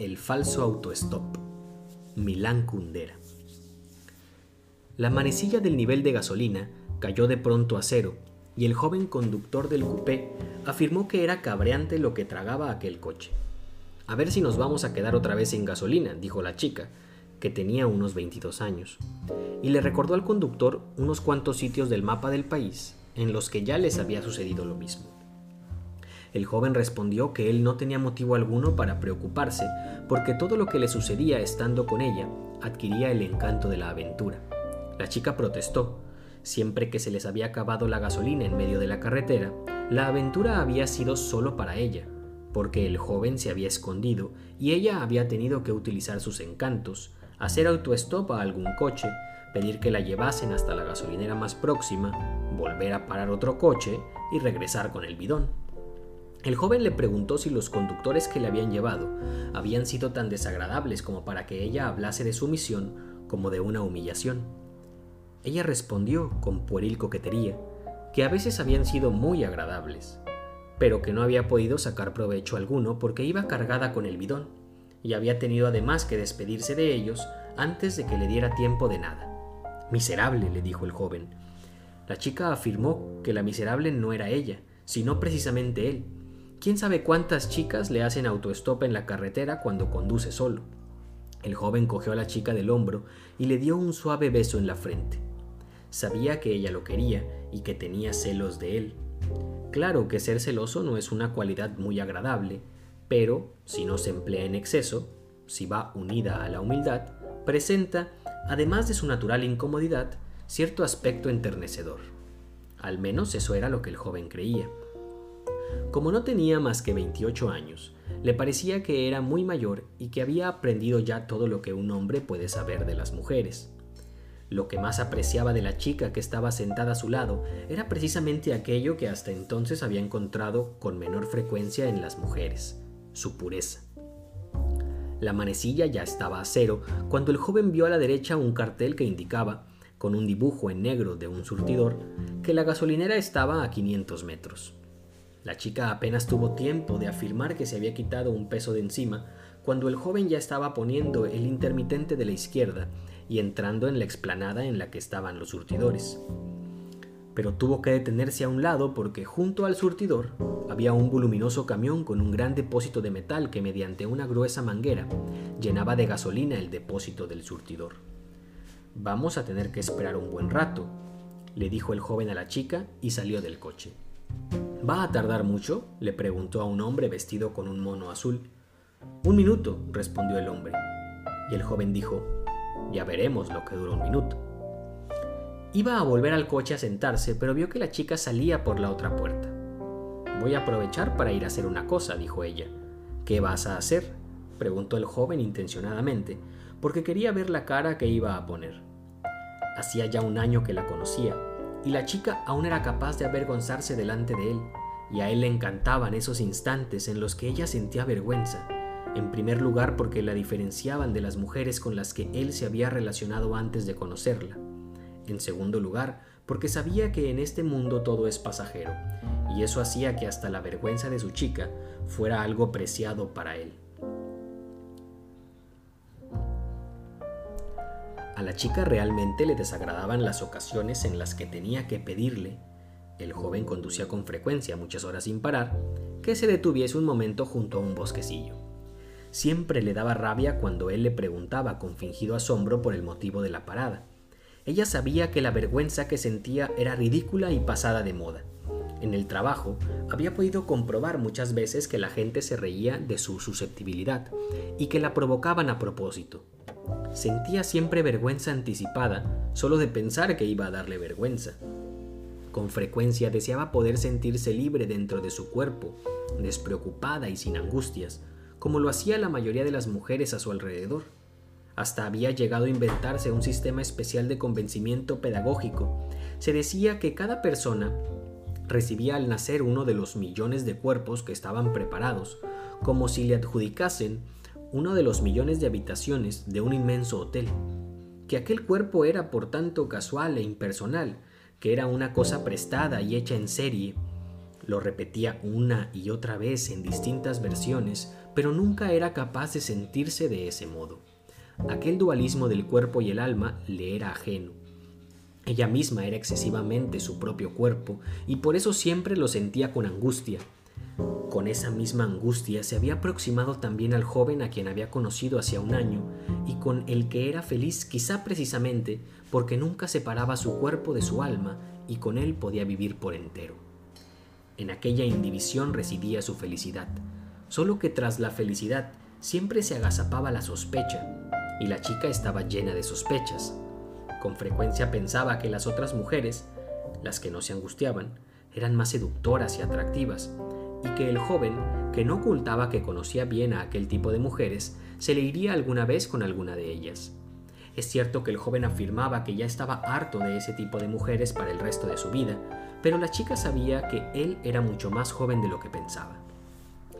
El falso autostop. Milán Kundera. La manecilla del nivel de gasolina cayó de pronto a cero y el joven conductor del coupé afirmó que era cabreante lo que tragaba aquel coche. A ver si nos vamos a quedar otra vez sin gasolina, dijo la chica, que tenía unos 22 años, y le recordó al conductor unos cuantos sitios del mapa del país en los que ya les había sucedido lo mismo. El joven respondió que él no tenía motivo alguno para preocuparse, porque todo lo que le sucedía estando con ella adquiría el encanto de la aventura. La chica protestó. Siempre que se les había acabado la gasolina en medio de la carretera, la aventura había sido solo para ella, porque el joven se había escondido y ella había tenido que utilizar sus encantos, hacer autoestop a algún coche, pedir que la llevasen hasta la gasolinera más próxima, volver a parar otro coche y regresar con el bidón. El joven le preguntó si los conductores que le habían llevado habían sido tan desagradables como para que ella hablase de su misión como de una humillación. Ella respondió con pueril coquetería que a veces habían sido muy agradables, pero que no había podido sacar provecho alguno porque iba cargada con el bidón, y había tenido además que despedirse de ellos antes de que le diera tiempo de nada. Miserable, le dijo el joven. La chica afirmó que la miserable no era ella, sino precisamente él, ¿Quién sabe cuántas chicas le hacen autostop en la carretera cuando conduce solo? El joven cogió a la chica del hombro y le dio un suave beso en la frente. Sabía que ella lo quería y que tenía celos de él. Claro que ser celoso no es una cualidad muy agradable, pero si no se emplea en exceso, si va unida a la humildad, presenta, además de su natural incomodidad, cierto aspecto enternecedor. Al menos eso era lo que el joven creía. Como no tenía más que 28 años, le parecía que era muy mayor y que había aprendido ya todo lo que un hombre puede saber de las mujeres. Lo que más apreciaba de la chica que estaba sentada a su lado era precisamente aquello que hasta entonces había encontrado con menor frecuencia en las mujeres, su pureza. La manecilla ya estaba a cero cuando el joven vio a la derecha un cartel que indicaba, con un dibujo en negro de un surtidor, que la gasolinera estaba a 500 metros. La chica apenas tuvo tiempo de afirmar que se había quitado un peso de encima cuando el joven ya estaba poniendo el intermitente de la izquierda y entrando en la explanada en la que estaban los surtidores. Pero tuvo que detenerse a un lado porque junto al surtidor había un voluminoso camión con un gran depósito de metal que mediante una gruesa manguera llenaba de gasolina el depósito del surtidor. Vamos a tener que esperar un buen rato, le dijo el joven a la chica y salió del coche. ¿Va a tardar mucho? le preguntó a un hombre vestido con un mono azul. Un minuto, respondió el hombre. Y el joven dijo, ya veremos lo que dura un minuto. Iba a volver al coche a sentarse, pero vio que la chica salía por la otra puerta. Voy a aprovechar para ir a hacer una cosa, dijo ella. ¿Qué vas a hacer? preguntó el joven intencionadamente, porque quería ver la cara que iba a poner. Hacía ya un año que la conocía, y la chica aún era capaz de avergonzarse delante de él, y a él le encantaban esos instantes en los que ella sentía vergüenza, en primer lugar porque la diferenciaban de las mujeres con las que él se había relacionado antes de conocerla, en segundo lugar porque sabía que en este mundo todo es pasajero, y eso hacía que hasta la vergüenza de su chica fuera algo preciado para él. A la chica realmente le desagradaban las ocasiones en las que tenía que pedirle, el joven conducía con frecuencia muchas horas sin parar, que se detuviese un momento junto a un bosquecillo. Siempre le daba rabia cuando él le preguntaba con fingido asombro por el motivo de la parada. Ella sabía que la vergüenza que sentía era ridícula y pasada de moda. En el trabajo había podido comprobar muchas veces que la gente se reía de su susceptibilidad y que la provocaban a propósito. Sentía siempre vergüenza anticipada solo de pensar que iba a darle vergüenza. Con frecuencia deseaba poder sentirse libre dentro de su cuerpo, despreocupada y sin angustias, como lo hacía la mayoría de las mujeres a su alrededor. Hasta había llegado a inventarse un sistema especial de convencimiento pedagógico. Se decía que cada persona recibía al nacer uno de los millones de cuerpos que estaban preparados, como si le adjudicasen uno de los millones de habitaciones de un inmenso hotel, que aquel cuerpo era por tanto casual e impersonal, que era una cosa prestada y hecha en serie. Lo repetía una y otra vez en distintas versiones pero nunca era capaz de sentirse de ese modo. Aquel dualismo del cuerpo y el alma le era ajeno. Ella misma era excesivamente su propio cuerpo y por eso siempre lo sentía con angustia. Con esa misma angustia se había aproximado también al joven a quien había conocido hacía un año y con el que era feliz quizá precisamente porque nunca separaba su cuerpo de su alma y con él podía vivir por entero. En aquella indivisión residía su felicidad, solo que tras la felicidad siempre se agazapaba la sospecha, y la chica estaba llena de sospechas. Con frecuencia pensaba que las otras mujeres, las que no se angustiaban, eran más seductoras y atractivas, y que el joven, que no ocultaba que conocía bien a aquel tipo de mujeres, se le iría alguna vez con alguna de ellas. Es cierto que el joven afirmaba que ya estaba harto de ese tipo de mujeres para el resto de su vida, pero la chica sabía que él era mucho más joven de lo que pensaba.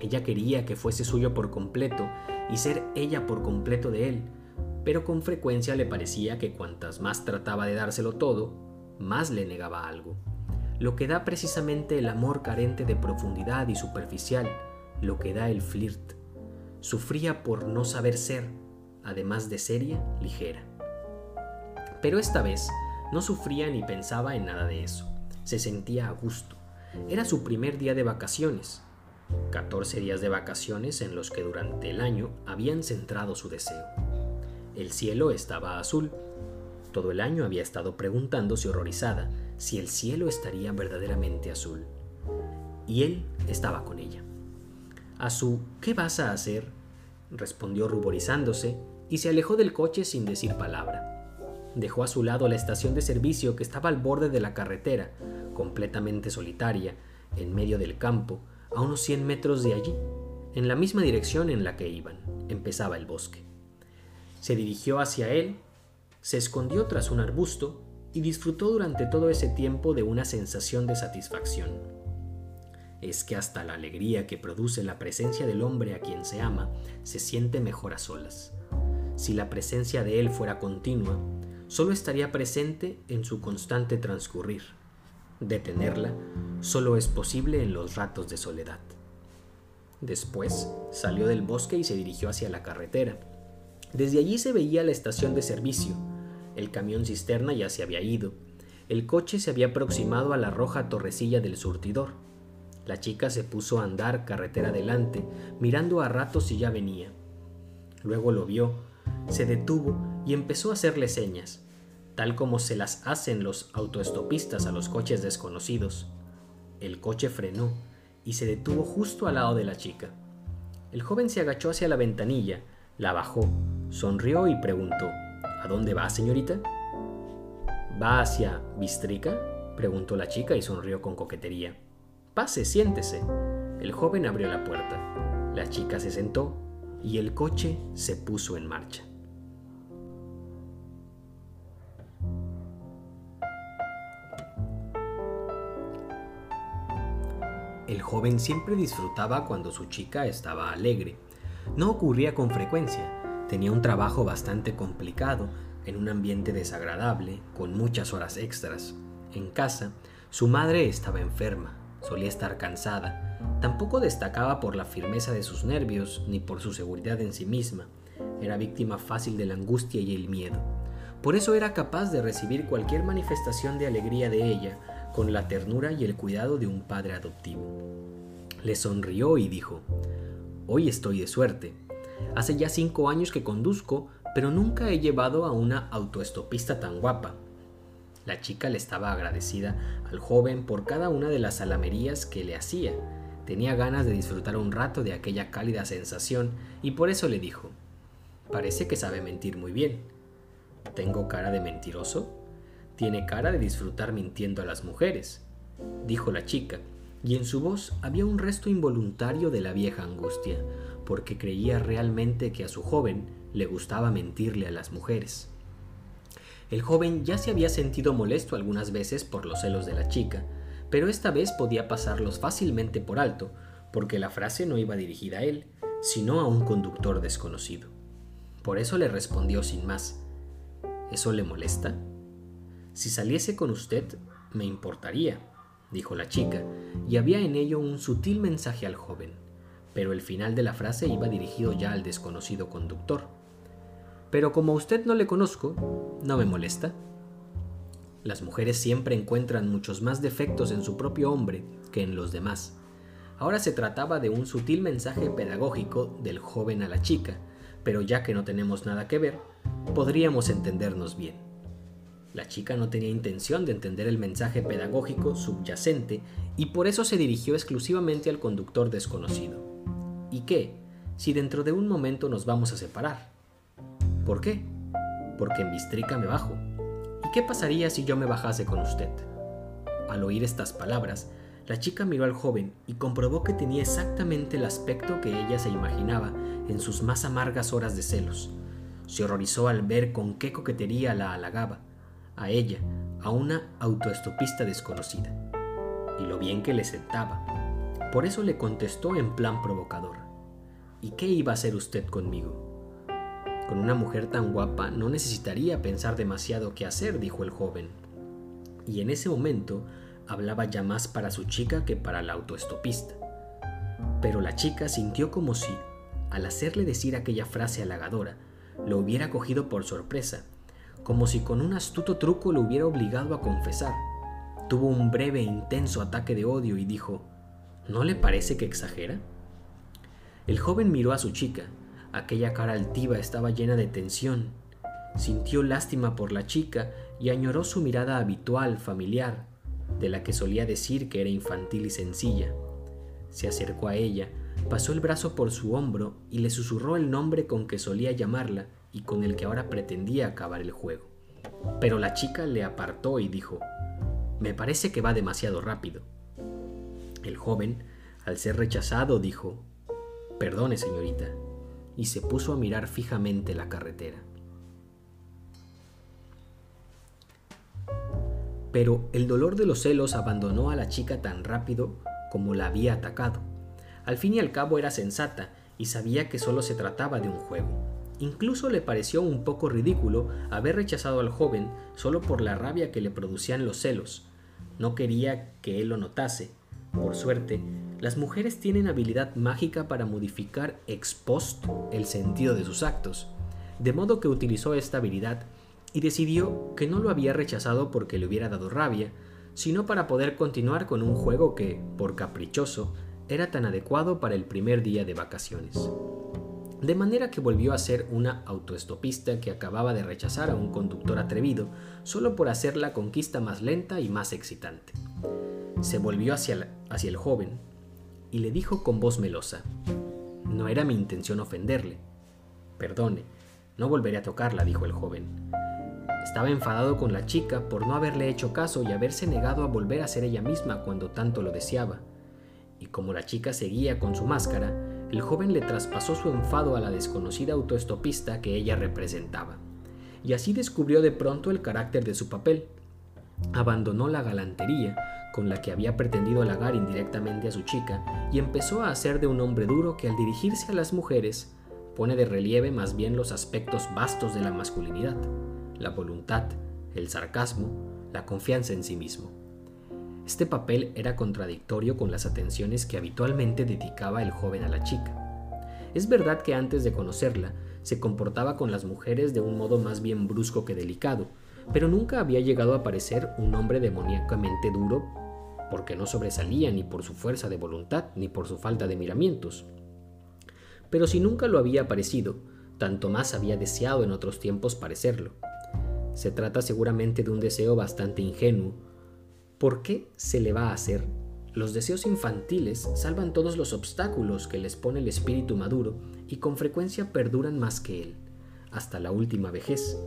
Ella quería que fuese suyo por completo y ser ella por completo de él, pero con frecuencia le parecía que cuantas más trataba de dárselo todo, más le negaba algo. Lo que da precisamente el amor carente de profundidad y superficial, lo que da el flirt. Sufría por no saber ser, además de seria, ligera. Pero esta vez no sufría ni pensaba en nada de eso. Se sentía a gusto. Era su primer día de vacaciones. 14 días de vacaciones en los que durante el año habían centrado su deseo. El cielo estaba azul. Todo el año había estado preguntándose horrorizada si el cielo estaría verdaderamente azul. Y él estaba con ella. A su ¿qué vas a hacer? respondió ruborizándose y se alejó del coche sin decir palabra. Dejó a su lado la estación de servicio que estaba al borde de la carretera, completamente solitaria, en medio del campo, a unos 100 metros de allí, en la misma dirección en la que iban. Empezaba el bosque. Se dirigió hacia él, se escondió tras un arbusto y disfrutó durante todo ese tiempo de una sensación de satisfacción. Es que hasta la alegría que produce la presencia del hombre a quien se ama se siente mejor a solas. Si la presencia de él fuera continua, solo estaría presente en su constante transcurrir. Detenerla solo es posible en los ratos de soledad. Después salió del bosque y se dirigió hacia la carretera. Desde allí se veía la estación de servicio. El camión cisterna ya se había ido. El coche se había aproximado a la roja torrecilla del surtidor. La chica se puso a andar carretera adelante, mirando a ratos si ya venía. Luego lo vio, se detuvo y empezó a hacerle señas, tal como se las hacen los autoestopistas a los coches desconocidos. El coche frenó y se detuvo justo al lado de la chica. El joven se agachó hacia la ventanilla, la bajó, sonrió y preguntó, ¿A dónde va, señorita? ¿Va hacia Bistrica? preguntó la chica y sonrió con coquetería. Pase, siéntese. El joven abrió la puerta. La chica se sentó y el coche se puso en marcha. El joven siempre disfrutaba cuando su chica estaba alegre. No ocurría con frecuencia. Tenía un trabajo bastante complicado, en un ambiente desagradable, con muchas horas extras. En casa, su madre estaba enferma, solía estar cansada. Tampoco destacaba por la firmeza de sus nervios ni por su seguridad en sí misma. Era víctima fácil de la angustia y el miedo. Por eso era capaz de recibir cualquier manifestación de alegría de ella, con la ternura y el cuidado de un padre adoptivo. Le sonrió y dijo, Hoy estoy de suerte. Hace ya cinco años que conduzco, pero nunca he llevado a una autoestopista tan guapa. La chica le estaba agradecida al joven por cada una de las alamerías que le hacía. Tenía ganas de disfrutar un rato de aquella cálida sensación y por eso le dijo, Parece que sabe mentir muy bien. ¿Tengo cara de mentiroso? Tiene cara de disfrutar mintiendo a las mujeres, dijo la chica, y en su voz había un resto involuntario de la vieja angustia, porque creía realmente que a su joven le gustaba mentirle a las mujeres. El joven ya se había sentido molesto algunas veces por los celos de la chica, pero esta vez podía pasarlos fácilmente por alto, porque la frase no iba dirigida a él, sino a un conductor desconocido. Por eso le respondió sin más, ¿Eso le molesta? Si saliese con usted, me importaría, dijo la chica, y había en ello un sutil mensaje al joven, pero el final de la frase iba dirigido ya al desconocido conductor. Pero como a usted no le conozco, no me molesta. Las mujeres siempre encuentran muchos más defectos en su propio hombre que en los demás. Ahora se trataba de un sutil mensaje pedagógico del joven a la chica, pero ya que no tenemos nada que ver, podríamos entendernos bien. La chica no tenía intención de entender el mensaje pedagógico subyacente y por eso se dirigió exclusivamente al conductor desconocido. ¿Y qué? Si dentro de un momento nos vamos a separar. ¿Por qué? Porque en Bistrica me bajo. ¿Y qué pasaría si yo me bajase con usted? Al oír estas palabras, la chica miró al joven y comprobó que tenía exactamente el aspecto que ella se imaginaba en sus más amargas horas de celos. Se horrorizó al ver con qué coquetería la halagaba, a ella, a una autoestopista desconocida, y lo bien que le sentaba. Por eso le contestó en plan provocador. ¿Y qué iba a hacer usted conmigo? Con una mujer tan guapa no necesitaría pensar demasiado qué hacer, dijo el joven. Y en ese momento hablaba ya más para su chica que para la autoestopista. Pero la chica sintió como si, al hacerle decir aquella frase halagadora, lo hubiera cogido por sorpresa, como si con un astuto truco lo hubiera obligado a confesar. Tuvo un breve e intenso ataque de odio y dijo, ¿No le parece que exagera? El joven miró a su chica. Aquella cara altiva estaba llena de tensión. Sintió lástima por la chica y añoró su mirada habitual, familiar, de la que solía decir que era infantil y sencilla. Se acercó a ella, pasó el brazo por su hombro y le susurró el nombre con que solía llamarla y con el que ahora pretendía acabar el juego. Pero la chica le apartó y dijo, Me parece que va demasiado rápido. El joven, al ser rechazado, dijo, Perdone, señorita, y se puso a mirar fijamente la carretera. pero el dolor de los celos abandonó a la chica tan rápido como la había atacado. Al fin y al cabo era sensata y sabía que solo se trataba de un juego. Incluso le pareció un poco ridículo haber rechazado al joven solo por la rabia que le producían los celos. No quería que él lo notase. Por suerte, las mujeres tienen habilidad mágica para modificar ex post el sentido de sus actos, de modo que utilizó esta habilidad y decidió que no lo había rechazado porque le hubiera dado rabia, sino para poder continuar con un juego que, por caprichoso, era tan adecuado para el primer día de vacaciones. De manera que volvió a ser una autoestopista que acababa de rechazar a un conductor atrevido solo por hacer la conquista más lenta y más excitante. Se volvió hacia, hacia el joven y le dijo con voz melosa, No era mi intención ofenderle. Perdone, no volveré a tocarla, dijo el joven. Estaba enfadado con la chica por no haberle hecho caso y haberse negado a volver a ser ella misma cuando tanto lo deseaba. Y como la chica seguía con su máscara, el joven le traspasó su enfado a la desconocida autoestopista que ella representaba. Y así descubrió de pronto el carácter de su papel. Abandonó la galantería con la que había pretendido halagar indirectamente a su chica y empezó a hacer de un hombre duro que al dirigirse a las mujeres pone de relieve más bien los aspectos vastos de la masculinidad la voluntad, el sarcasmo, la confianza en sí mismo. Este papel era contradictorio con las atenciones que habitualmente dedicaba el joven a la chica. Es verdad que antes de conocerla, se comportaba con las mujeres de un modo más bien brusco que delicado, pero nunca había llegado a parecer un hombre demoníacamente duro porque no sobresalía ni por su fuerza de voluntad ni por su falta de miramientos. Pero si nunca lo había parecido, tanto más había deseado en otros tiempos parecerlo. Se trata seguramente de un deseo bastante ingenuo. ¿Por qué se le va a hacer? Los deseos infantiles salvan todos los obstáculos que les pone el espíritu maduro y con frecuencia perduran más que él, hasta la última vejez.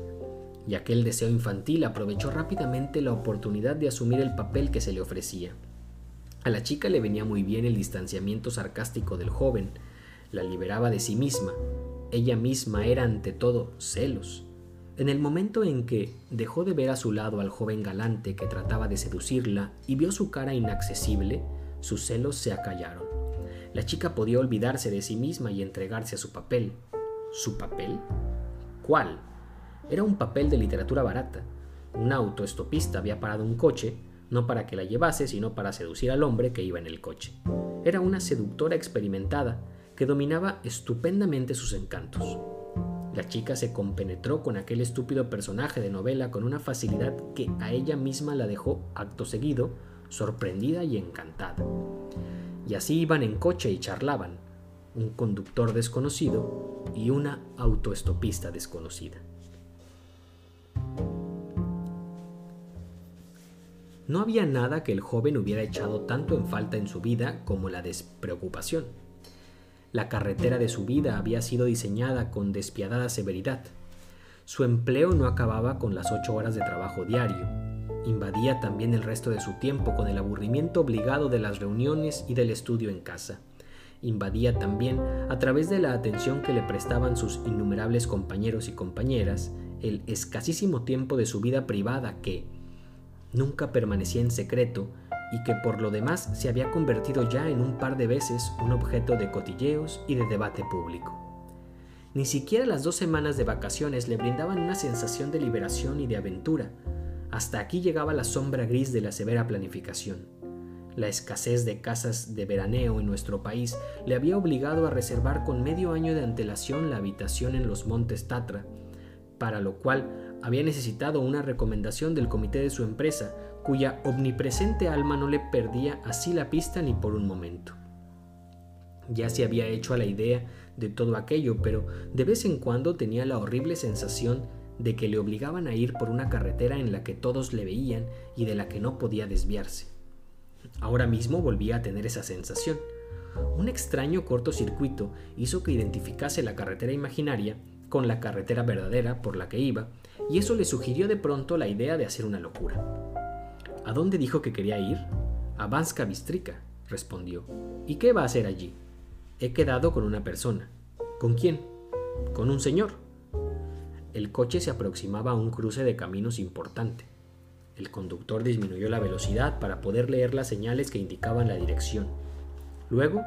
Y aquel deseo infantil aprovechó rápidamente la oportunidad de asumir el papel que se le ofrecía. A la chica le venía muy bien el distanciamiento sarcástico del joven, la liberaba de sí misma, ella misma era ante todo celos, en el momento en que dejó de ver a su lado al joven galante que trataba de seducirla y vio su cara inaccesible, sus celos se acallaron. La chica podía olvidarse de sí misma y entregarse a su papel. ¿Su papel? ¿Cuál? Era un papel de literatura barata. Un autoestopista había parado un coche, no para que la llevase, sino para seducir al hombre que iba en el coche. Era una seductora experimentada que dominaba estupendamente sus encantos. La chica se compenetró con aquel estúpido personaje de novela con una facilidad que a ella misma la dejó acto seguido, sorprendida y encantada. Y así iban en coche y charlaban, un conductor desconocido y una autoestopista desconocida. No había nada que el joven hubiera echado tanto en falta en su vida como la despreocupación. La carretera de su vida había sido diseñada con despiadada severidad. Su empleo no acababa con las ocho horas de trabajo diario. Invadía también el resto de su tiempo con el aburrimiento obligado de las reuniones y del estudio en casa. Invadía también, a través de la atención que le prestaban sus innumerables compañeros y compañeras, el escasísimo tiempo de su vida privada que, nunca permanecía en secreto y que por lo demás se había convertido ya en un par de veces un objeto de cotilleos y de debate público. Ni siquiera las dos semanas de vacaciones le brindaban una sensación de liberación y de aventura. Hasta aquí llegaba la sombra gris de la severa planificación. La escasez de casas de veraneo en nuestro país le había obligado a reservar con medio año de antelación la habitación en los montes Tatra, para lo cual había necesitado una recomendación del comité de su empresa, cuya omnipresente alma no le perdía así la pista ni por un momento. Ya se había hecho a la idea de todo aquello, pero de vez en cuando tenía la horrible sensación de que le obligaban a ir por una carretera en la que todos le veían y de la que no podía desviarse. Ahora mismo volvía a tener esa sensación. Un extraño cortocircuito hizo que identificase la carretera imaginaria con la carretera verdadera por la que iba, y eso le sugirió de pronto la idea de hacer una locura. ¿A dónde dijo que quería ir? A Banska Bistrica, respondió. ¿Y qué va a hacer allí? He quedado con una persona. ¿Con quién? Con un señor. El coche se aproximaba a un cruce de caminos importante. El conductor disminuyó la velocidad para poder leer las señales que indicaban la dirección. Luego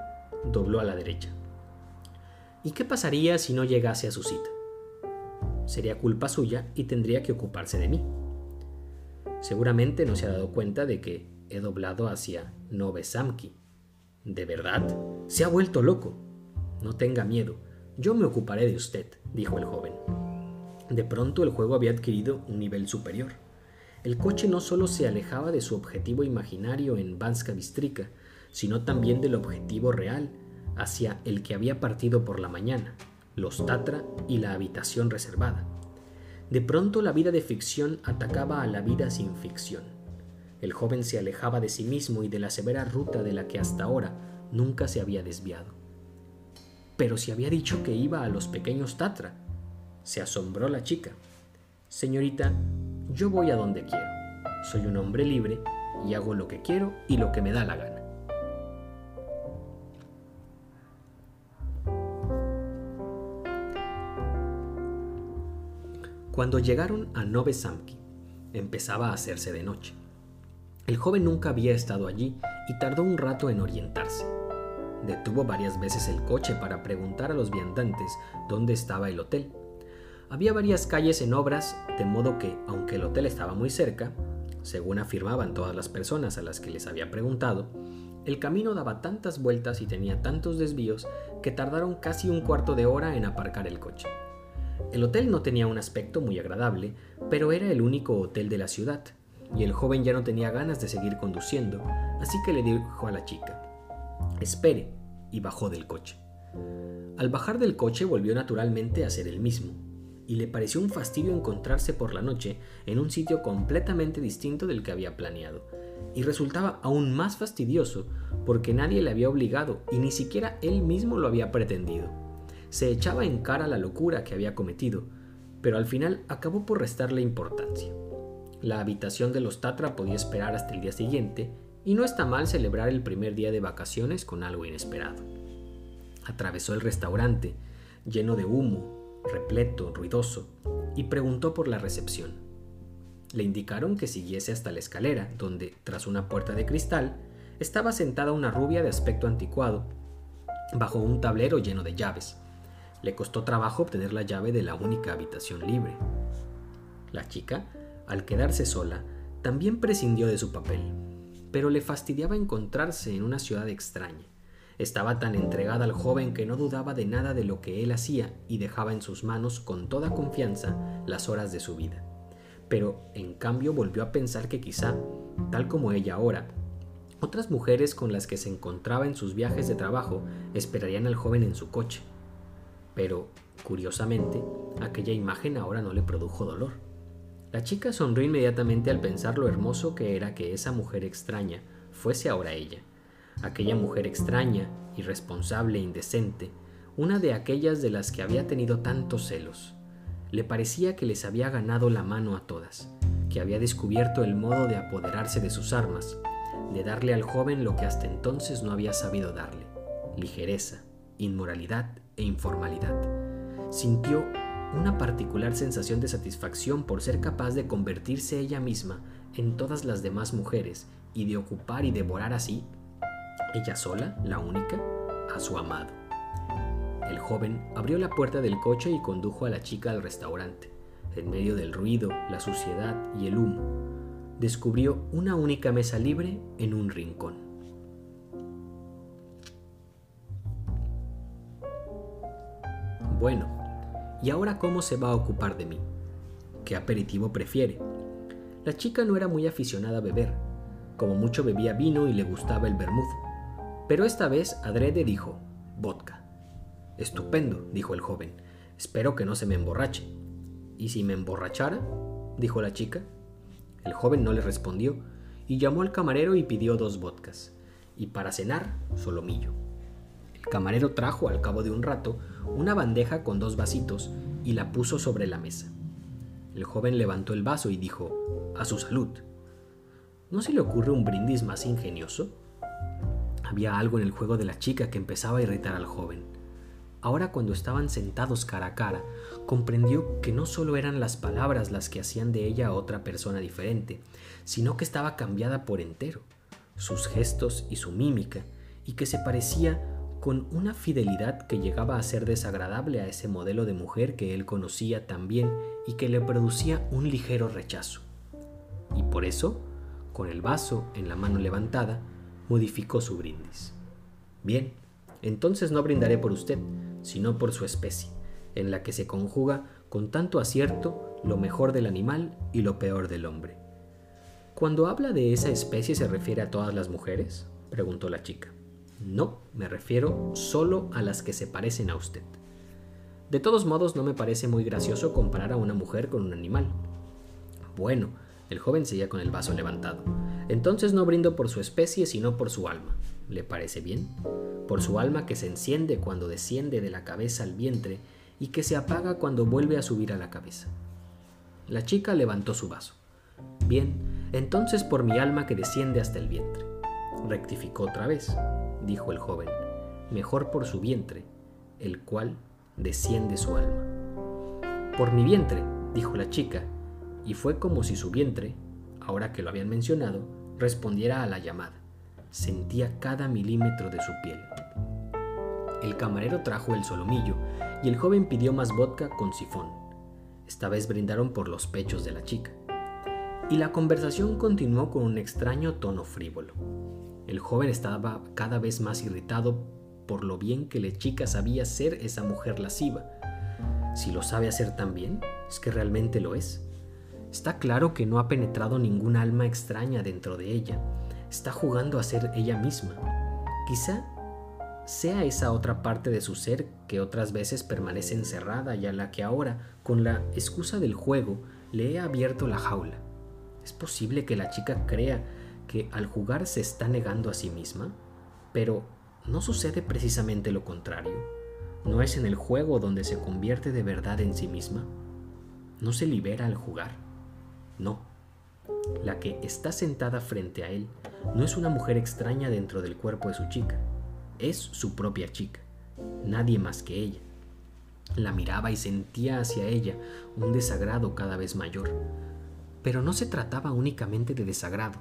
dobló a la derecha. ¿Y qué pasaría si no llegase a su cita? sería culpa suya y tendría que ocuparse de mí. Seguramente no se ha dado cuenta de que he doblado hacia Nove Samki. ¿De verdad? Se ha vuelto loco. No tenga miedo, yo me ocuparé de usted, dijo el joven. De pronto el juego había adquirido un nivel superior. El coche no solo se alejaba de su objetivo imaginario en Banska Bistrika, sino también del objetivo real, hacia el que había partido por la mañana los Tatra y la habitación reservada. De pronto la vida de ficción atacaba a la vida sin ficción. El joven se alejaba de sí mismo y de la severa ruta de la que hasta ahora nunca se había desviado. Pero si había dicho que iba a los pequeños Tatra, se asombró la chica. Señorita, yo voy a donde quiero. Soy un hombre libre y hago lo que quiero y lo que me da la gana. Cuando llegaron a Nove Samki, empezaba a hacerse de noche. El joven nunca había estado allí y tardó un rato en orientarse. Detuvo varias veces el coche para preguntar a los viandantes dónde estaba el hotel. Había varias calles en obras, de modo que, aunque el hotel estaba muy cerca, según afirmaban todas las personas a las que les había preguntado, el camino daba tantas vueltas y tenía tantos desvíos que tardaron casi un cuarto de hora en aparcar el coche. El hotel no tenía un aspecto muy agradable, pero era el único hotel de la ciudad, y el joven ya no tenía ganas de seguir conduciendo, así que le dijo a la chica, espere, y bajó del coche. Al bajar del coche volvió naturalmente a ser el mismo, y le pareció un fastidio encontrarse por la noche en un sitio completamente distinto del que había planeado, y resultaba aún más fastidioso porque nadie le había obligado y ni siquiera él mismo lo había pretendido se echaba en cara la locura que había cometido, pero al final acabó por restarle importancia. La habitación de los Tatra podía esperar hasta el día siguiente, y no está mal celebrar el primer día de vacaciones con algo inesperado. Atravesó el restaurante, lleno de humo, repleto, ruidoso, y preguntó por la recepción. Le indicaron que siguiese hasta la escalera, donde, tras una puerta de cristal, estaba sentada una rubia de aspecto anticuado, bajo un tablero lleno de llaves. Le costó trabajo obtener la llave de la única habitación libre. La chica, al quedarse sola, también prescindió de su papel, pero le fastidiaba encontrarse en una ciudad extraña, Estaba tan entregada al joven que no dudaba de nada de lo que él hacía y dejaba en sus manos con toda confianza las horas de su vida. Pero en cambio volvió a pensar que quizá, tal como ella ahora, otras mujeres con las que se encontraba en sus viajes de trabajo esperarían al joven en su coche. Pero, curiosamente, aquella imagen ahora no le produjo dolor. La chica sonrió inmediatamente al pensar lo hermoso que era que esa mujer extraña fuese ahora ella aquella mujer extraña, irresponsable e indecente, una de aquellas de las que había tenido tantos celos. Le parecía que les había ganado la mano a todas, que había descubierto el modo de apoderarse de sus armas, de darle al joven lo que hasta entonces no había sabido darle, ligereza, inmoralidad e informalidad. Sintió una particular sensación de satisfacción por ser capaz de convertirse ella misma en todas las demás mujeres y de ocupar y devorar así ella sola, la única, a su amado. El joven abrió la puerta del coche y condujo a la chica al restaurante. En medio del ruido, la suciedad y el humo, descubrió una única mesa libre en un rincón. Bueno, ¿y ahora cómo se va a ocupar de mí? ¿Qué aperitivo prefiere? La chica no era muy aficionada a beber, como mucho bebía vino y le gustaba el bermud. Pero esta vez Adrede dijo, vodka. Estupendo, dijo el joven. Espero que no se me emborrache. ¿Y si me emborrachara? dijo la chica. El joven no le respondió y llamó al camarero y pidió dos vodkas. Y para cenar, solomillo. Camarero trajo al cabo de un rato una bandeja con dos vasitos y la puso sobre la mesa. El joven levantó el vaso y dijo, a su salud. ¿No se le ocurre un brindis más ingenioso? Había algo en el juego de la chica que empezaba a irritar al joven. Ahora cuando estaban sentados cara a cara, comprendió que no solo eran las palabras las que hacían de ella otra persona diferente, sino que estaba cambiada por entero, sus gestos y su mímica, y que se parecía con una fidelidad que llegaba a ser desagradable a ese modelo de mujer que él conocía tan bien y que le producía un ligero rechazo. Y por eso, con el vaso en la mano levantada, modificó su brindis. Bien, entonces no brindaré por usted, sino por su especie, en la que se conjuga con tanto acierto lo mejor del animal y lo peor del hombre. Cuando habla de esa especie se refiere a todas las mujeres? preguntó la chica. No, me refiero solo a las que se parecen a usted. De todos modos, no me parece muy gracioso comparar a una mujer con un animal. Bueno, el joven seguía con el vaso levantado. Entonces no brindo por su especie, sino por su alma. ¿Le parece bien? Por su alma que se enciende cuando desciende de la cabeza al vientre y que se apaga cuando vuelve a subir a la cabeza. La chica levantó su vaso. Bien, entonces por mi alma que desciende hasta el vientre. Rectificó otra vez, dijo el joven. Mejor por su vientre, el cual desciende su alma. Por mi vientre, dijo la chica, y fue como si su vientre, ahora que lo habían mencionado, respondiera a la llamada. Sentía cada milímetro de su piel. El camarero trajo el solomillo y el joven pidió más vodka con sifón. Esta vez brindaron por los pechos de la chica. Y la conversación continuó con un extraño tono frívolo. El joven estaba cada vez más irritado por lo bien que la chica sabía ser esa mujer lasciva. Si lo sabe hacer tan bien, es que realmente lo es. Está claro que no ha penetrado ningún alma extraña dentro de ella. Está jugando a ser ella misma. Quizá sea esa otra parte de su ser que otras veces permanece encerrada y a la que ahora, con la excusa del juego, le he abierto la jaula. ¿Es posible que la chica crea que al jugar se está negando a sí misma? Pero ¿no sucede precisamente lo contrario? ¿No es en el juego donde se convierte de verdad en sí misma? ¿No se libera al jugar? No. La que está sentada frente a él no es una mujer extraña dentro del cuerpo de su chica, es su propia chica, nadie más que ella. La miraba y sentía hacia ella un desagrado cada vez mayor. Pero no se trataba únicamente de desagrado.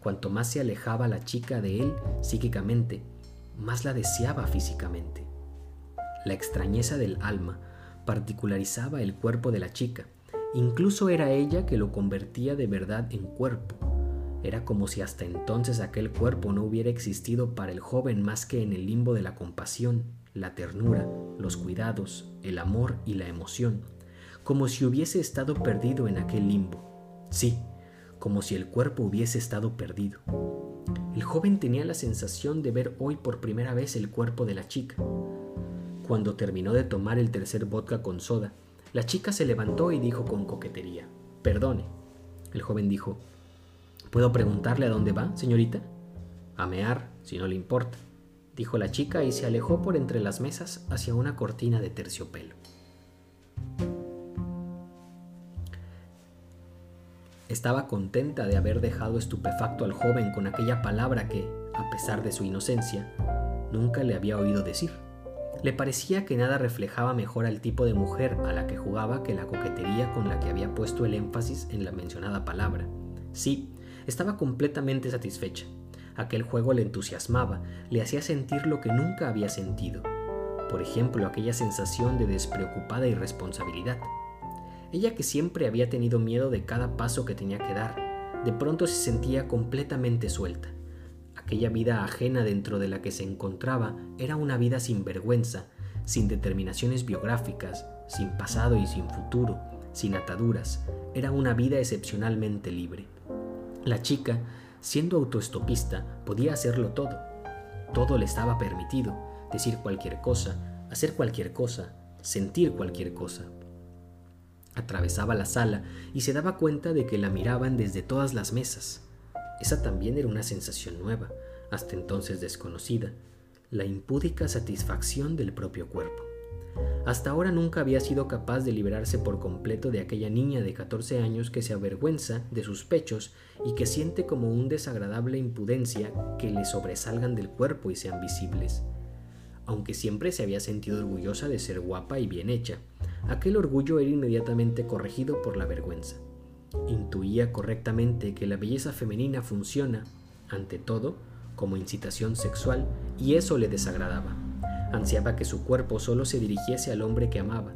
Cuanto más se alejaba la chica de él psíquicamente, más la deseaba físicamente. La extrañeza del alma particularizaba el cuerpo de la chica Incluso era ella que lo convertía de verdad en cuerpo. Era como si hasta entonces aquel cuerpo no hubiera existido para el joven más que en el limbo de la compasión, la ternura, los cuidados, el amor y la emoción, como si hubiese estado perdido en aquel limbo. Sí, como si el cuerpo hubiese estado perdido. El joven tenía la sensación de ver hoy por primera vez el cuerpo de la chica. Cuando terminó de tomar el tercer vodka con soda, la chica se levantó y dijo con coquetería, Perdone. El joven dijo, ¿Puedo preguntarle a dónde va, señorita? A mear, si no le importa, dijo la chica y se alejó por entre las mesas hacia una cortina de terciopelo. Estaba contenta de haber dejado estupefacto al joven con aquella palabra que, a pesar de su inocencia, nunca le había oído decir. Le parecía que nada reflejaba mejor al tipo de mujer a la que jugaba que la coquetería con la que había puesto el énfasis en la mencionada palabra. Sí, estaba completamente satisfecha. Aquel juego le entusiasmaba, le hacía sentir lo que nunca había sentido. Por ejemplo, aquella sensación de despreocupada irresponsabilidad. Ella que siempre había tenido miedo de cada paso que tenía que dar, de pronto se sentía completamente suelta. Aquella vida ajena dentro de la que se encontraba era una vida sin vergüenza, sin determinaciones biográficas, sin pasado y sin futuro, sin ataduras. Era una vida excepcionalmente libre. La chica, siendo autoestopista, podía hacerlo todo. Todo le estaba permitido, decir cualquier cosa, hacer cualquier cosa, sentir cualquier cosa. Atravesaba la sala y se daba cuenta de que la miraban desde todas las mesas. Esa también era una sensación nueva, hasta entonces desconocida, la impúdica satisfacción del propio cuerpo. Hasta ahora nunca había sido capaz de liberarse por completo de aquella niña de 14 años que se avergüenza de sus pechos y que siente como un desagradable impudencia que le sobresalgan del cuerpo y sean visibles. Aunque siempre se había sentido orgullosa de ser guapa y bien hecha, aquel orgullo era inmediatamente corregido por la vergüenza. Intuía correctamente que la belleza femenina funciona, ante todo, como incitación sexual y eso le desagradaba. Ansiaba que su cuerpo solo se dirigiese al hombre que amaba.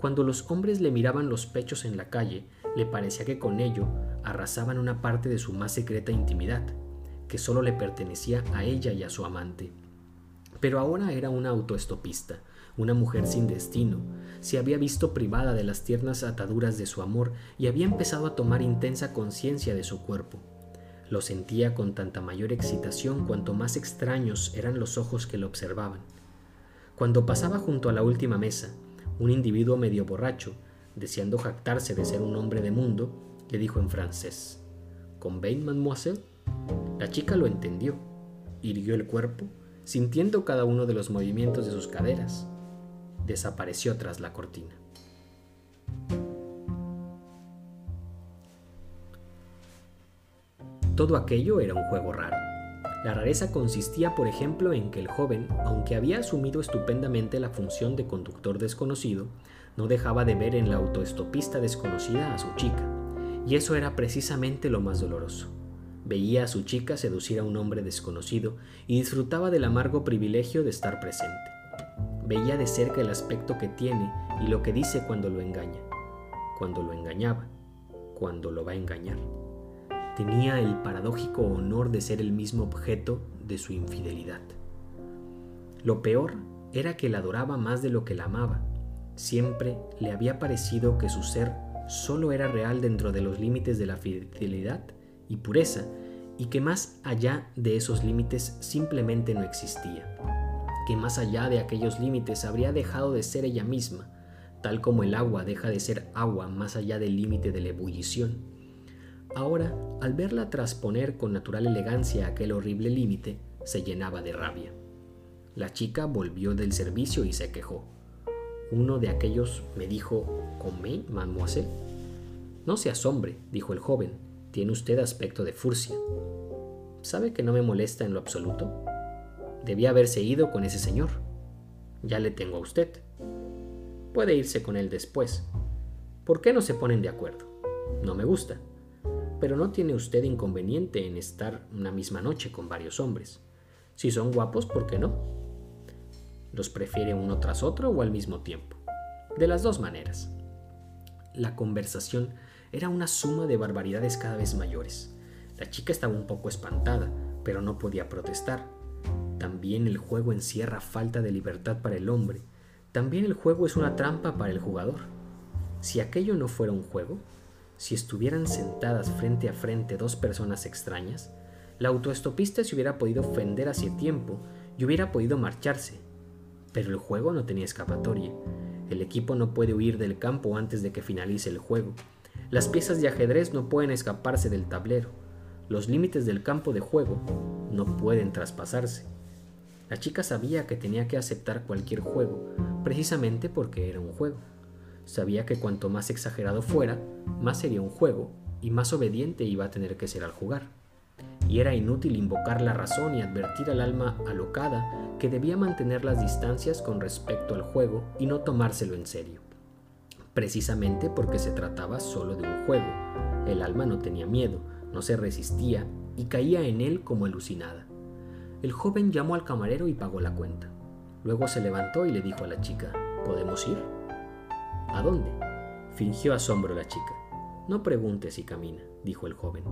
Cuando los hombres le miraban los pechos en la calle, le parecía que con ello arrasaban una parte de su más secreta intimidad, que solo le pertenecía a ella y a su amante. Pero ahora era una autoestopista, una mujer sin destino, se había visto privada de las tiernas ataduras de su amor y había empezado a tomar intensa conciencia de su cuerpo. Lo sentía con tanta mayor excitación cuanto más extraños eran los ojos que lo observaban. Cuando pasaba junto a la última mesa, un individuo medio borracho, deseando jactarse de ser un hombre de mundo, le dijo en francés, ¿Convein, mademoiselle? La chica lo entendió, irguió el cuerpo, sintiendo cada uno de los movimientos de sus caderas, desapareció tras la cortina. Todo aquello era un juego raro. La rareza consistía, por ejemplo, en que el joven, aunque había asumido estupendamente la función de conductor desconocido, no dejaba de ver en la autoestopista desconocida a su chica, y eso era precisamente lo más doloroso. Veía a su chica seducir a un hombre desconocido y disfrutaba del amargo privilegio de estar presente. Veía de cerca el aspecto que tiene y lo que dice cuando lo engaña, cuando lo engañaba, cuando lo va a engañar. Tenía el paradójico honor de ser el mismo objeto de su infidelidad. Lo peor era que la adoraba más de lo que la amaba. Siempre le había parecido que su ser solo era real dentro de los límites de la fidelidad y pureza, y que más allá de esos límites simplemente no existía que más allá de aquellos límites habría dejado de ser ella misma, tal como el agua deja de ser agua más allá del límite de la ebullición. Ahora, al verla trasponer con natural elegancia aquel horrible límite, se llenaba de rabia. La chica volvió del servicio y se quejó. Uno de aquellos me dijo, ¿Comé, mademoiselle? No se asombre, dijo el joven, tiene usted aspecto de furcia. ¿Sabe que no me molesta en lo absoluto? Debía haberse ido con ese señor. Ya le tengo a usted. Puede irse con él después. ¿Por qué no se ponen de acuerdo? No me gusta. Pero no tiene usted inconveniente en estar una misma noche con varios hombres. Si son guapos, ¿por qué no? ¿Los prefiere uno tras otro o al mismo tiempo? De las dos maneras. La conversación era una suma de barbaridades cada vez mayores. La chica estaba un poco espantada, pero no podía protestar. También el juego encierra falta de libertad para el hombre. También el juego es una trampa para el jugador. Si aquello no fuera un juego, si estuvieran sentadas frente a frente dos personas extrañas, la autoestopista se hubiera podido ofender hace tiempo y hubiera podido marcharse. Pero el juego no tenía escapatoria. El equipo no puede huir del campo antes de que finalice el juego. Las piezas de ajedrez no pueden escaparse del tablero. Los límites del campo de juego no pueden traspasarse. La chica sabía que tenía que aceptar cualquier juego, precisamente porque era un juego. Sabía que cuanto más exagerado fuera, más sería un juego y más obediente iba a tener que ser al jugar. Y era inútil invocar la razón y advertir al alma alocada que debía mantener las distancias con respecto al juego y no tomárselo en serio. Precisamente porque se trataba solo de un juego. El alma no tenía miedo, no se resistía y caía en él como alucinada. El joven llamó al camarero y pagó la cuenta. Luego se levantó y le dijo a la chica, ¿podemos ir? ¿A dónde? Fingió asombro la chica. No pregunte si camina, dijo el joven.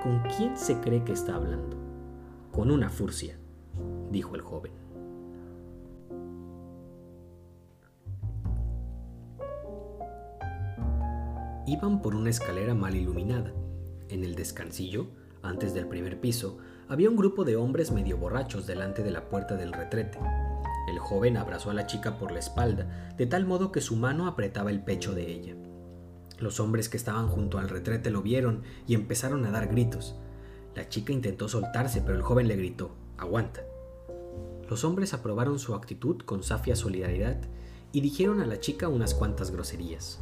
¿Con quién se cree que está hablando? Con una furcia, dijo el joven. Iban por una escalera mal iluminada. En el descansillo, antes del primer piso, había un grupo de hombres medio borrachos delante de la puerta del retrete. El joven abrazó a la chica por la espalda, de tal modo que su mano apretaba el pecho de ella. Los hombres que estaban junto al retrete lo vieron y empezaron a dar gritos. La chica intentó soltarse, pero el joven le gritó, Aguanta. Los hombres aprobaron su actitud con safia solidaridad y dijeron a la chica unas cuantas groserías.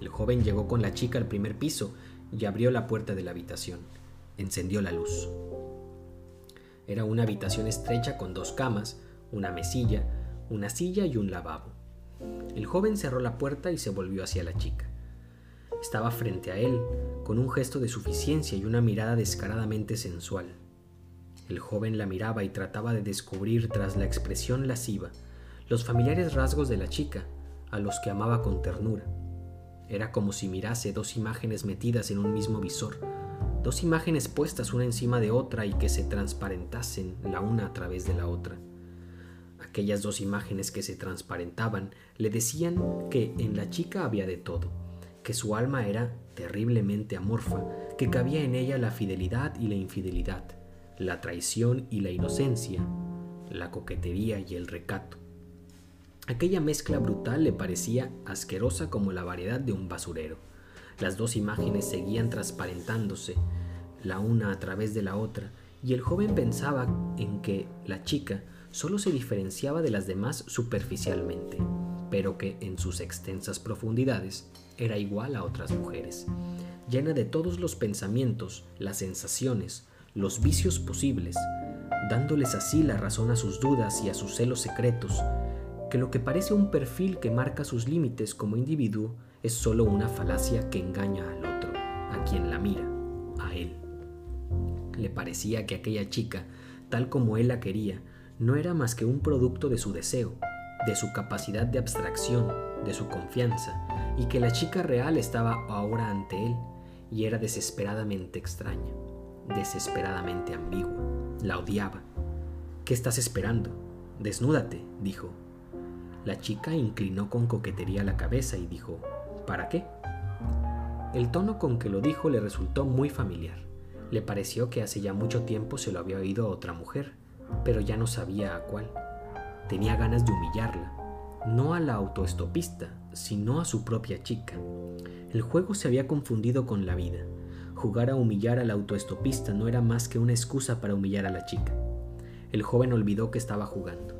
El joven llegó con la chica al primer piso y abrió la puerta de la habitación. Encendió la luz. Era una habitación estrecha con dos camas, una mesilla, una silla y un lavabo. El joven cerró la puerta y se volvió hacia la chica. Estaba frente a él, con un gesto de suficiencia y una mirada descaradamente sensual. El joven la miraba y trataba de descubrir tras la expresión lasciva los familiares rasgos de la chica, a los que amaba con ternura. Era como si mirase dos imágenes metidas en un mismo visor, dos imágenes puestas una encima de otra y que se transparentasen la una a través de la otra. Aquellas dos imágenes que se transparentaban le decían que en la chica había de todo, que su alma era terriblemente amorfa, que cabía en ella la fidelidad y la infidelidad, la traición y la inocencia, la coquetería y el recato. Aquella mezcla brutal le parecía asquerosa como la variedad de un basurero. Las dos imágenes seguían transparentándose, la una a través de la otra, y el joven pensaba en que la chica solo se diferenciaba de las demás superficialmente, pero que en sus extensas profundidades era igual a otras mujeres, llena de todos los pensamientos, las sensaciones, los vicios posibles, dándoles así la razón a sus dudas y a sus celos secretos, que lo que parece un perfil que marca sus límites como individuo es solo una falacia que engaña al otro, a quien la mira, a él. Le parecía que aquella chica, tal como él la quería, no era más que un producto de su deseo, de su capacidad de abstracción, de su confianza, y que la chica real estaba ahora ante él y era desesperadamente extraña, desesperadamente ambigua. La odiaba. ¿Qué estás esperando? Desnúdate, dijo. La chica inclinó con coquetería la cabeza y dijo, ¿para qué? El tono con que lo dijo le resultó muy familiar. Le pareció que hace ya mucho tiempo se lo había oído a otra mujer, pero ya no sabía a cuál. Tenía ganas de humillarla, no a la autoestopista, sino a su propia chica. El juego se había confundido con la vida. Jugar a humillar al autoestopista no era más que una excusa para humillar a la chica. El joven olvidó que estaba jugando.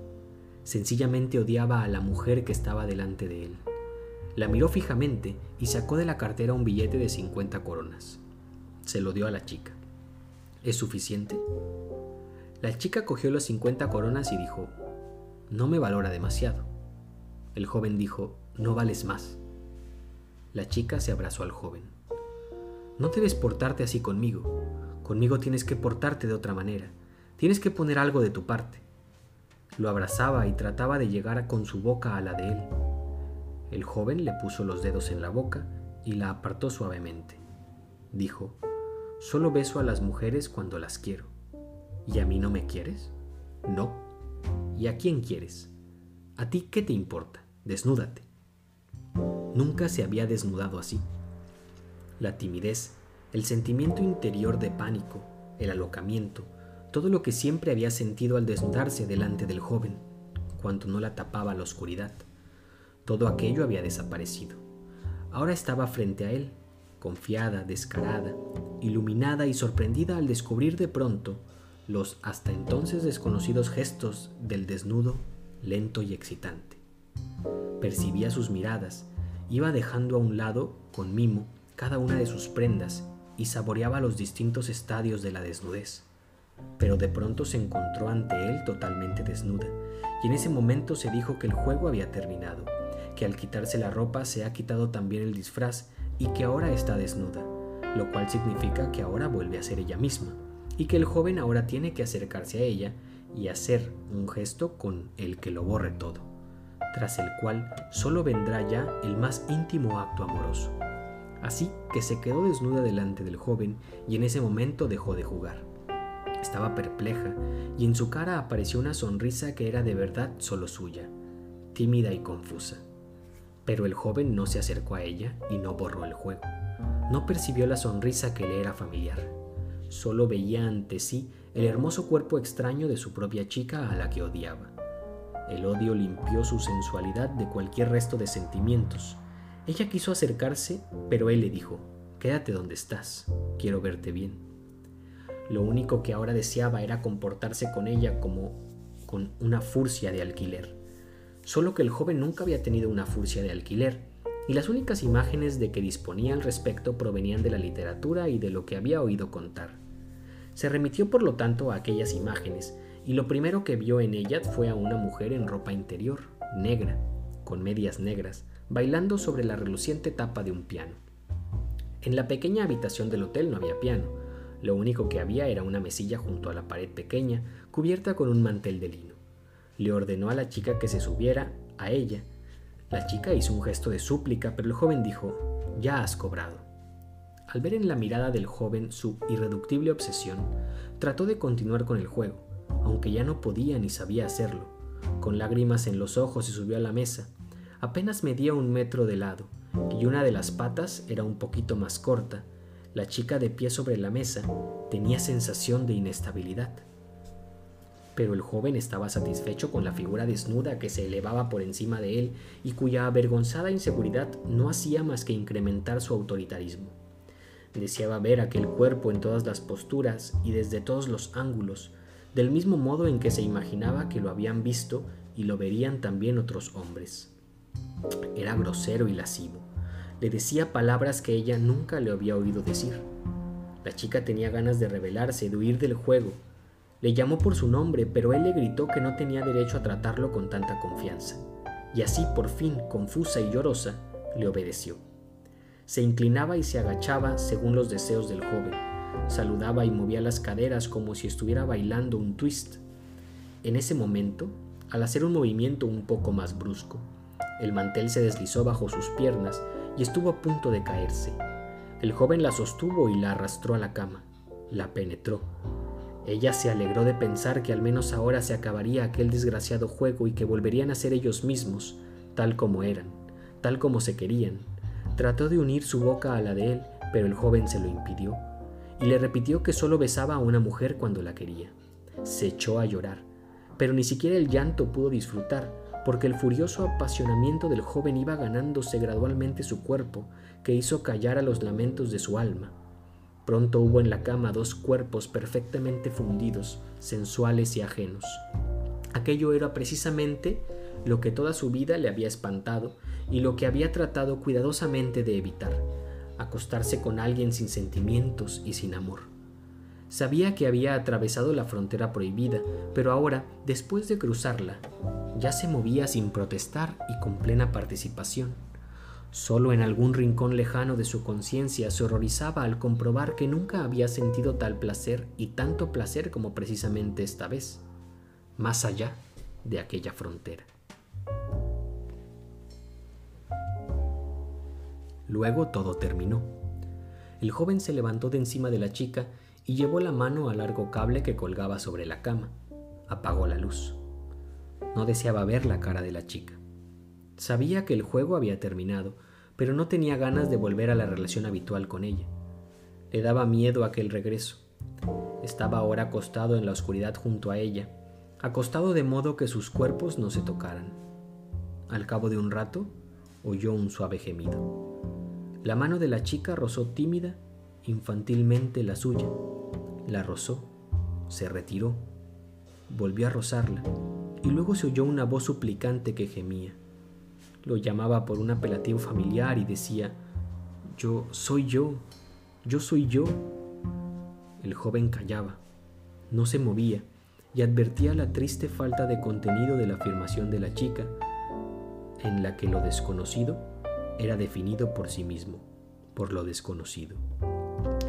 Sencillamente odiaba a la mujer que estaba delante de él. La miró fijamente y sacó de la cartera un billete de 50 coronas. Se lo dio a la chica. ¿Es suficiente? La chica cogió las 50 coronas y dijo, no me valora demasiado. El joven dijo, no vales más. La chica se abrazó al joven. No debes portarte así conmigo. Conmigo tienes que portarte de otra manera. Tienes que poner algo de tu parte. Lo abrazaba y trataba de llegar con su boca a la de él. El joven le puso los dedos en la boca y la apartó suavemente. Dijo, Solo beso a las mujeres cuando las quiero. ¿Y a mí no me quieres? No. ¿Y a quién quieres? ¿A ti qué te importa? Desnúdate. Nunca se había desnudado así. La timidez, el sentimiento interior de pánico, el alocamiento, todo lo que siempre había sentido al desnudarse delante del joven, cuando no la tapaba la oscuridad. Todo aquello había desaparecido. Ahora estaba frente a él, confiada, descarada, iluminada y sorprendida al descubrir de pronto los hasta entonces desconocidos gestos del desnudo lento y excitante. Percibía sus miradas, iba dejando a un lado, con mimo, cada una de sus prendas y saboreaba los distintos estadios de la desnudez. Pero de pronto se encontró ante él totalmente desnuda, y en ese momento se dijo que el juego había terminado, que al quitarse la ropa se ha quitado también el disfraz y que ahora está desnuda, lo cual significa que ahora vuelve a ser ella misma, y que el joven ahora tiene que acercarse a ella y hacer un gesto con el que lo borre todo, tras el cual solo vendrá ya el más íntimo acto amoroso. Así que se quedó desnuda delante del joven y en ese momento dejó de jugar. Estaba perpleja y en su cara apareció una sonrisa que era de verdad solo suya, tímida y confusa. Pero el joven no se acercó a ella y no borró el juego. No percibió la sonrisa que le era familiar. Solo veía ante sí el hermoso cuerpo extraño de su propia chica a la que odiaba. El odio limpió su sensualidad de cualquier resto de sentimientos. Ella quiso acercarse, pero él le dijo, Quédate donde estás, quiero verte bien. Lo único que ahora deseaba era comportarse con ella como con una furcia de alquiler solo que el joven nunca había tenido una furcia de alquiler, y las únicas imágenes de que disponía al respecto provenían de la literatura y de lo que había oído contar. Se remitió por lo tanto a aquellas imágenes, y lo primero que vio en ellas fue a una mujer en ropa interior, negra, con medias negras, bailando sobre la reluciente tapa de un piano. En la pequeña habitación del hotel no había piano, lo único que había era una mesilla junto a la pared pequeña, cubierta con un mantel de lino le ordenó a la chica que se subiera a ella. La chica hizo un gesto de súplica, pero el joven dijo, ya has cobrado. Al ver en la mirada del joven su irreductible obsesión, trató de continuar con el juego, aunque ya no podía ni sabía hacerlo. Con lágrimas en los ojos se subió a la mesa. Apenas medía un metro de lado, y una de las patas era un poquito más corta. La chica de pie sobre la mesa tenía sensación de inestabilidad pero el joven estaba satisfecho con la figura desnuda que se elevaba por encima de él y cuya avergonzada inseguridad no hacía más que incrementar su autoritarismo. Deseaba ver aquel cuerpo en todas las posturas y desde todos los ángulos, del mismo modo en que se imaginaba que lo habían visto y lo verían también otros hombres. Era grosero y lascivo. Le decía palabras que ella nunca le había oído decir. La chica tenía ganas de rebelarse, de huir del juego, le llamó por su nombre, pero él le gritó que no tenía derecho a tratarlo con tanta confianza. Y así, por fin, confusa y llorosa, le obedeció. Se inclinaba y se agachaba según los deseos del joven. Saludaba y movía las caderas como si estuviera bailando un twist. En ese momento, al hacer un movimiento un poco más brusco, el mantel se deslizó bajo sus piernas y estuvo a punto de caerse. El joven la sostuvo y la arrastró a la cama. La penetró, ella se alegró de pensar que al menos ahora se acabaría aquel desgraciado juego y que volverían a ser ellos mismos, tal como eran, tal como se querían. Trató de unir su boca a la de él, pero el joven se lo impidió, y le repitió que solo besaba a una mujer cuando la quería. Se echó a llorar, pero ni siquiera el llanto pudo disfrutar, porque el furioso apasionamiento del joven iba ganándose gradualmente su cuerpo, que hizo callar a los lamentos de su alma. Pronto hubo en la cama dos cuerpos perfectamente fundidos, sensuales y ajenos. Aquello era precisamente lo que toda su vida le había espantado y lo que había tratado cuidadosamente de evitar, acostarse con alguien sin sentimientos y sin amor. Sabía que había atravesado la frontera prohibida, pero ahora, después de cruzarla, ya se movía sin protestar y con plena participación. Solo en algún rincón lejano de su conciencia se horrorizaba al comprobar que nunca había sentido tal placer y tanto placer como precisamente esta vez, más allá de aquella frontera. Luego todo terminó. El joven se levantó de encima de la chica y llevó la mano al largo cable que colgaba sobre la cama. Apagó la luz. No deseaba ver la cara de la chica. Sabía que el juego había terminado, pero no tenía ganas de volver a la relación habitual con ella. Le daba miedo aquel regreso. Estaba ahora acostado en la oscuridad junto a ella, acostado de modo que sus cuerpos no se tocaran. Al cabo de un rato, oyó un suave gemido. La mano de la chica rozó tímida, infantilmente la suya. La rozó, se retiró, volvió a rozarla, y luego se oyó una voz suplicante que gemía. Lo llamaba por un apelativo familiar y decía, yo soy yo, yo soy yo. El joven callaba, no se movía y advertía la triste falta de contenido de la afirmación de la chica, en la que lo desconocido era definido por sí mismo, por lo desconocido.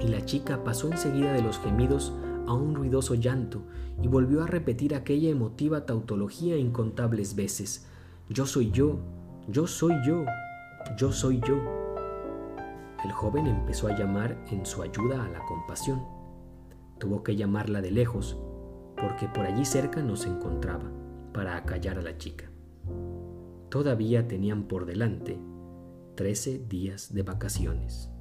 Y la chica pasó enseguida de los gemidos a un ruidoso llanto y volvió a repetir aquella emotiva tautología incontables veces. Yo soy yo, yo soy yo, yo soy yo. El joven empezó a llamar en su ayuda a la compasión. Tuvo que llamarla de lejos, porque por allí cerca no se encontraba, para acallar a la chica. Todavía tenían por delante trece días de vacaciones.